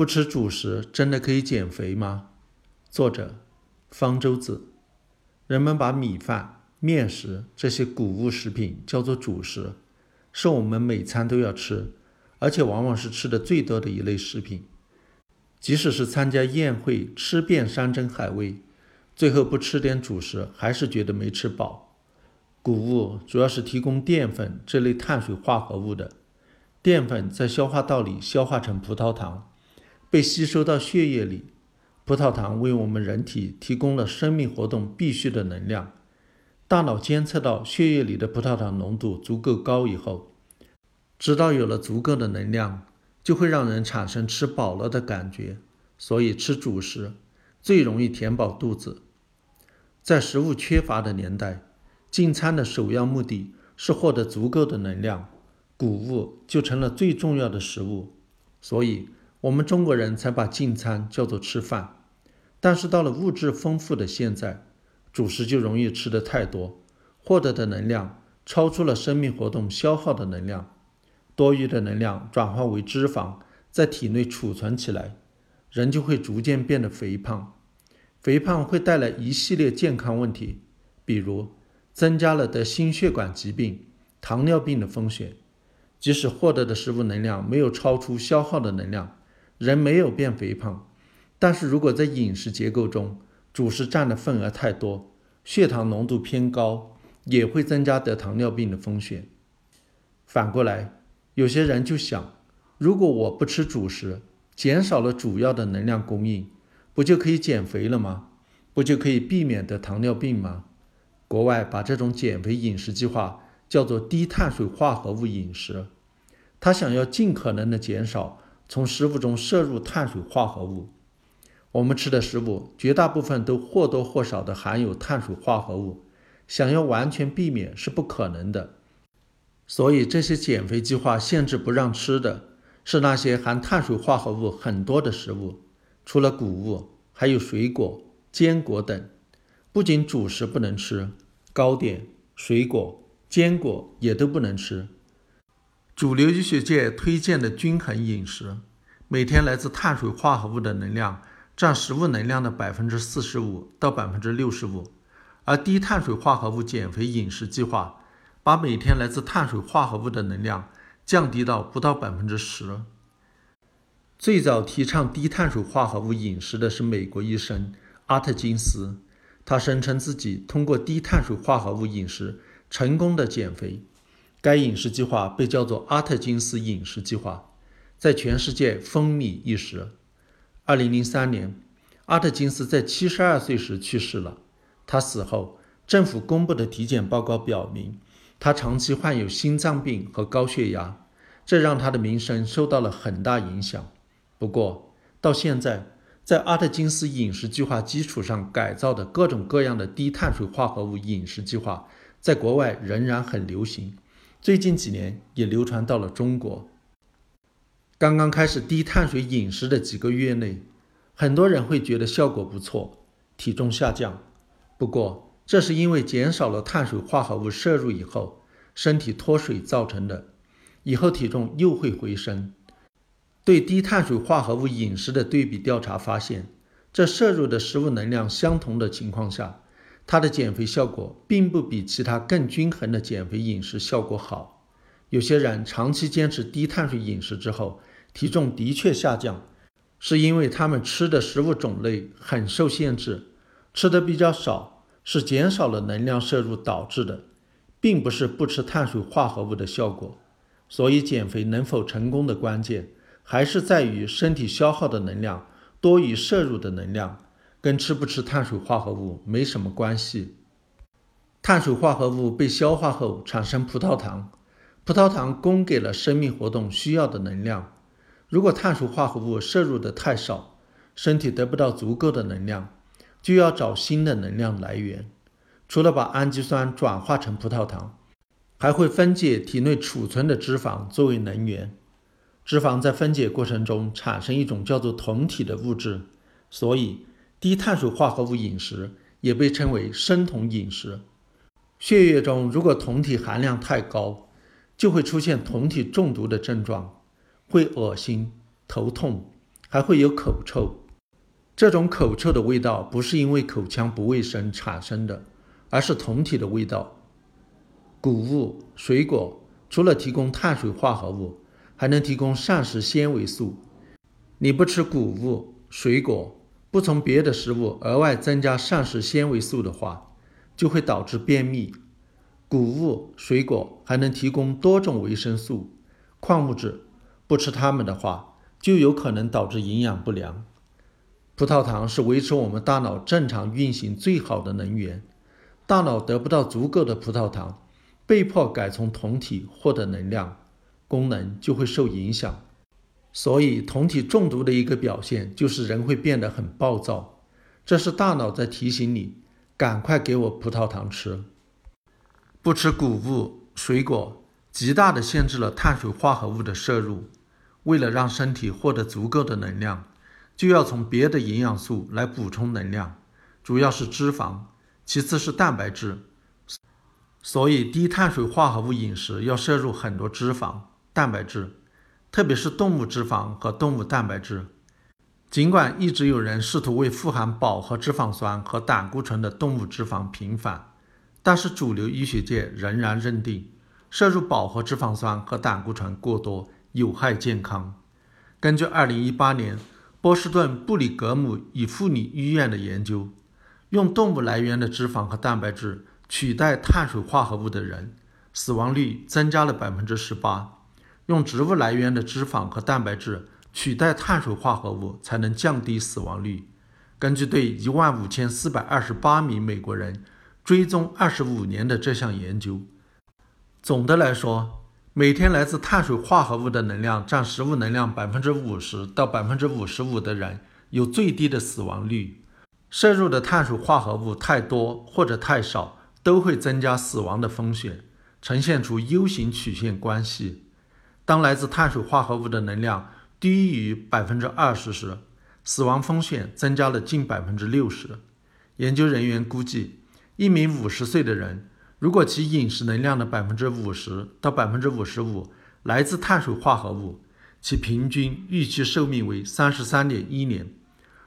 不吃主食真的可以减肥吗？作者：方舟子。人们把米饭、面食这些谷物食品叫做主食，是我们每餐都要吃，而且往往是吃的最多的一类食品。即使是参加宴会吃遍山珍海味，最后不吃点主食，还是觉得没吃饱。谷物主要是提供淀粉这类碳水化合物的，淀粉在消化道里消化成葡萄糖。被吸收到血液里，葡萄糖为我们人体提供了生命活动必需的能量。大脑监测到血液里的葡萄糖浓度足够高以后，知道有了足够的能量，就会让人产生吃饱了的感觉。所以吃主食最容易填饱肚子。在食物缺乏的年代，进餐的首要目的是获得足够的能量，谷物就成了最重要的食物。所以。我们中国人才把进餐叫做吃饭，但是到了物质丰富的现在，主食就容易吃的太多，获得的能量超出了生命活动消耗的能量，多余的能量转化为脂肪，在体内储存起来，人就会逐渐变得肥胖。肥胖会带来一系列健康问题，比如增加了得心血管疾病、糖尿病的风险。即使获得的食物能量没有超出消耗的能量。人没有变肥胖，但是如果在饮食结构中主食占的份额太多，血糖浓度偏高，也会增加得糖尿病的风险。反过来，有些人就想，如果我不吃主食，减少了主要的能量供应，不就可以减肥了吗？不就可以避免得糖尿病吗？国外把这种减肥饮食计划叫做低碳水化合物饮食，他想要尽可能的减少。从食物中摄入碳水化合物，我们吃的食物绝大部分都或多或少的含有碳水化合物，想要完全避免是不可能的。所以这些减肥计划限制不让吃的是那些含碳水化合物很多的食物，除了谷物，还有水果、坚果等。不仅主食不能吃，糕点、水果、坚果也都不能吃。主流医学界推荐的均衡饮食，每天来自碳水化合物的能量占食物能量的百分之四十五到百分之六十五，而低碳水化合物减肥饮食计划把每天来自碳水化合物的能量降低到不到百分之十。最早提倡低碳水化合物饮食的是美国医生阿特金斯，他声称自己通过低碳水化合物饮食成功的减肥。该饮食计划被叫做阿特金斯饮食计划，在全世界风靡一时。二零零三年，阿特金斯在七十二岁时去世了。他死后，政府公布的体检报告表明，他长期患有心脏病和高血压，这让他的名声受到了很大影响。不过，到现在，在阿特金斯饮食计划基础上改造的各种各样的低碳水化合物饮食计划，在国外仍然很流行。最近几年也流传到了中国。刚刚开始低碳水饮食的几个月内，很多人会觉得效果不错，体重下降。不过，这是因为减少了碳水化合物摄入以后，身体脱水造成的。以后体重又会回升。对低碳水化合物饮食的对比调查发现，在摄入的食物能量相同的情况下。它的减肥效果并不比其他更均衡的减肥饮食效果好。有些人长期坚持低碳水饮食之后，体重的确下降，是因为他们吃的食物种类很受限制，吃的比较少，是减少了能量摄入导致的，并不是不吃碳水化合物的效果。所以，减肥能否成功的关键，还是在于身体消耗的能量多于摄入的能量。跟吃不吃碳水化合物没什么关系。碳水化合物被消化后产生葡萄糖，葡萄糖供给了生命活动需要的能量。如果碳水化合物摄入的太少，身体得不到足够的能量，就要找新的能量来源。除了把氨基酸转化成葡萄糖，还会分解体内储存的脂肪作为能源。脂肪在分解过程中产生一种叫做酮体的物质，所以。低碳水化合物饮食也被称为生酮饮食。血液中如果酮体含量太高，就会出现酮体中毒的症状，会恶心、头痛、还会有口臭。这种口臭的味道不是因为口腔不卫生产生的，而是酮体的味道。谷物、水果除了提供碳水化合物，还能提供膳食纤维素。你不吃谷物、水果，不从别的食物额外增加膳食纤维素的话，就会导致便秘。谷物、水果还能提供多种维生素、矿物质，不吃它们的话，就有可能导致营养不良。葡萄糖是维持我们大脑正常运行最好的能源，大脑得不到足够的葡萄糖。被迫改从酮体获得能量，功能就会受影响。所以，酮体中毒的一个表现就是人会变得很暴躁，这是大脑在提醒你，赶快给我葡萄糖吃。不吃谷物、水果，极大的限制了碳水化合物的摄入。为了让身体获得足够的能量，就要从别的营养素来补充能量，主要是脂肪，其次是蛋白质。所以，低碳水化合物饮食要摄入很多脂肪、蛋白质，特别是动物脂肪和动物蛋白质。尽管一直有人试图为富含饱和脂肪酸和胆固醇的动物脂肪平反，但是主流医学界仍然认定摄入饱和脂肪酸和胆固醇过多有害健康。根据2018年波士顿布里格姆与妇女医院的研究，用动物来源的脂肪和蛋白质。取代碳水化合物的人，死亡率增加了百分之十八。用植物来源的脂肪和蛋白质取代碳水化合物，才能降低死亡率。根据对一万五千四百二十八名美国人追踪二十五年的这项研究，总的来说，每天来自碳水化合物的能量占食物能量百分之五十到百分之五十五的人有最低的死亡率。摄入的碳水化合物太多或者太少。都会增加死亡的风险，呈现出 U 型曲线关系。当来自碳水化合物的能量低于百分之二十时，死亡风险增加了近百分之六十。研究人员估计，一名五十岁的人，如果其饮食能量的百分之五十到百分之五十五来自碳水化合物，其平均预期寿命为三十三点一年；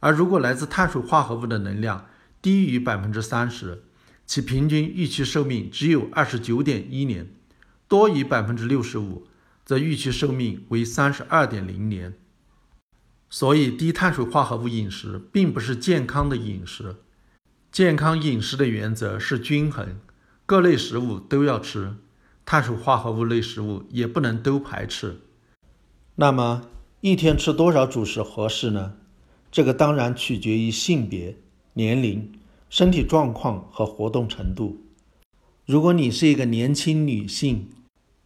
而如果来自碳水化合物的能量低于百分之三十，其平均预期寿命只有二十九点一年，多于百分之六十五，则预期寿命为三十二点零年。所以，低碳水化合物饮食并不是健康的饮食。健康饮食的原则是均衡，各类食物都要吃，碳水化合物类食物也不能都排斥。那么，一天吃多少主食合适呢？这个当然取决于性别、年龄。身体状况和活动程度。如果你是一个年轻女性，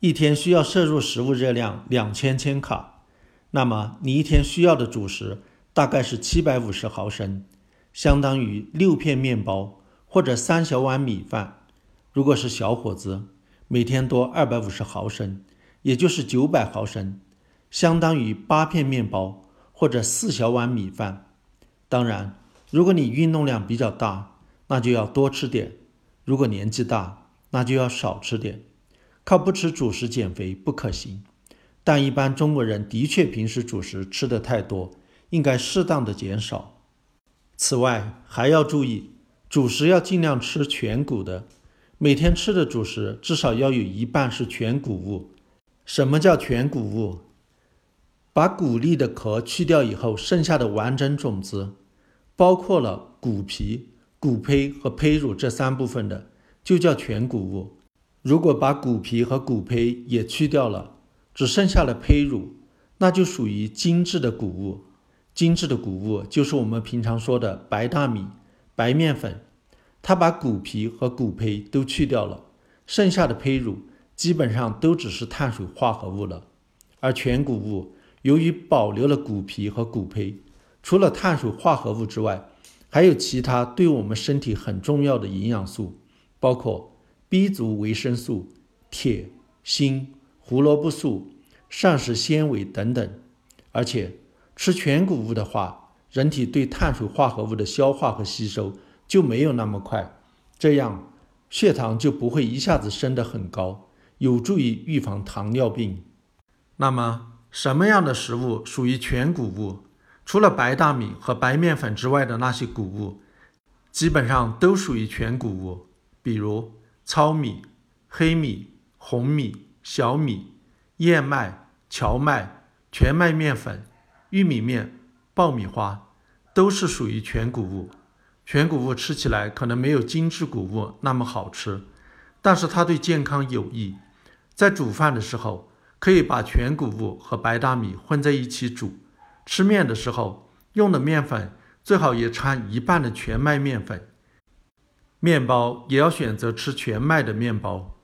一天需要摄入食物热量两千千卡，那么你一天需要的主食大概是七百五十毫升，相当于六片面包或者三小碗米饭。如果是小伙子，每天多二百五十毫升，也就是九百毫升，相当于八片面包或者四小碗米饭。当然。如果你运动量比较大，那就要多吃点；如果年纪大，那就要少吃点。靠不吃主食减肥不可行，但一般中国人的确平时主食吃的太多，应该适当的减少。此外，还要注意，主食要尽量吃全谷的，每天吃的主食至少要有一半是全谷物。什么叫全谷物？把谷粒的壳去掉以后，剩下的完整种子。包括了谷皮、谷胚和胚乳这三部分的，就叫全谷物。如果把谷皮和谷胚也去掉了，只剩下了胚乳，那就属于精致的谷物。精致的谷物就是我们平常说的白大米、白面粉。它把谷皮和谷胚都去掉了，剩下的胚乳基本上都只是碳水化合物了。而全谷物由于保留了谷皮和谷胚。除了碳水化合物之外，还有其他对我们身体很重要的营养素，包括 B 族维生素、铁、锌、胡萝卜素、膳食纤维等等。而且吃全谷物的话，人体对碳水化合物的消化和吸收就没有那么快，这样血糖就不会一下子升得很高，有助于预防糖尿病。那么，什么样的食物属于全谷物？除了白大米和白面粉之外的那些谷物，基本上都属于全谷物，比如糙米、黑米、红米、小米、燕麦、荞麦、全麦面粉、玉米面、爆米花，都是属于全谷物。全谷物吃起来可能没有精致谷物那么好吃，但是它对健康有益。在煮饭的时候，可以把全谷物和白大米混在一起煮。吃面的时候，用的面粉最好也掺一半的全麦面粉。面包也要选择吃全麦的面包。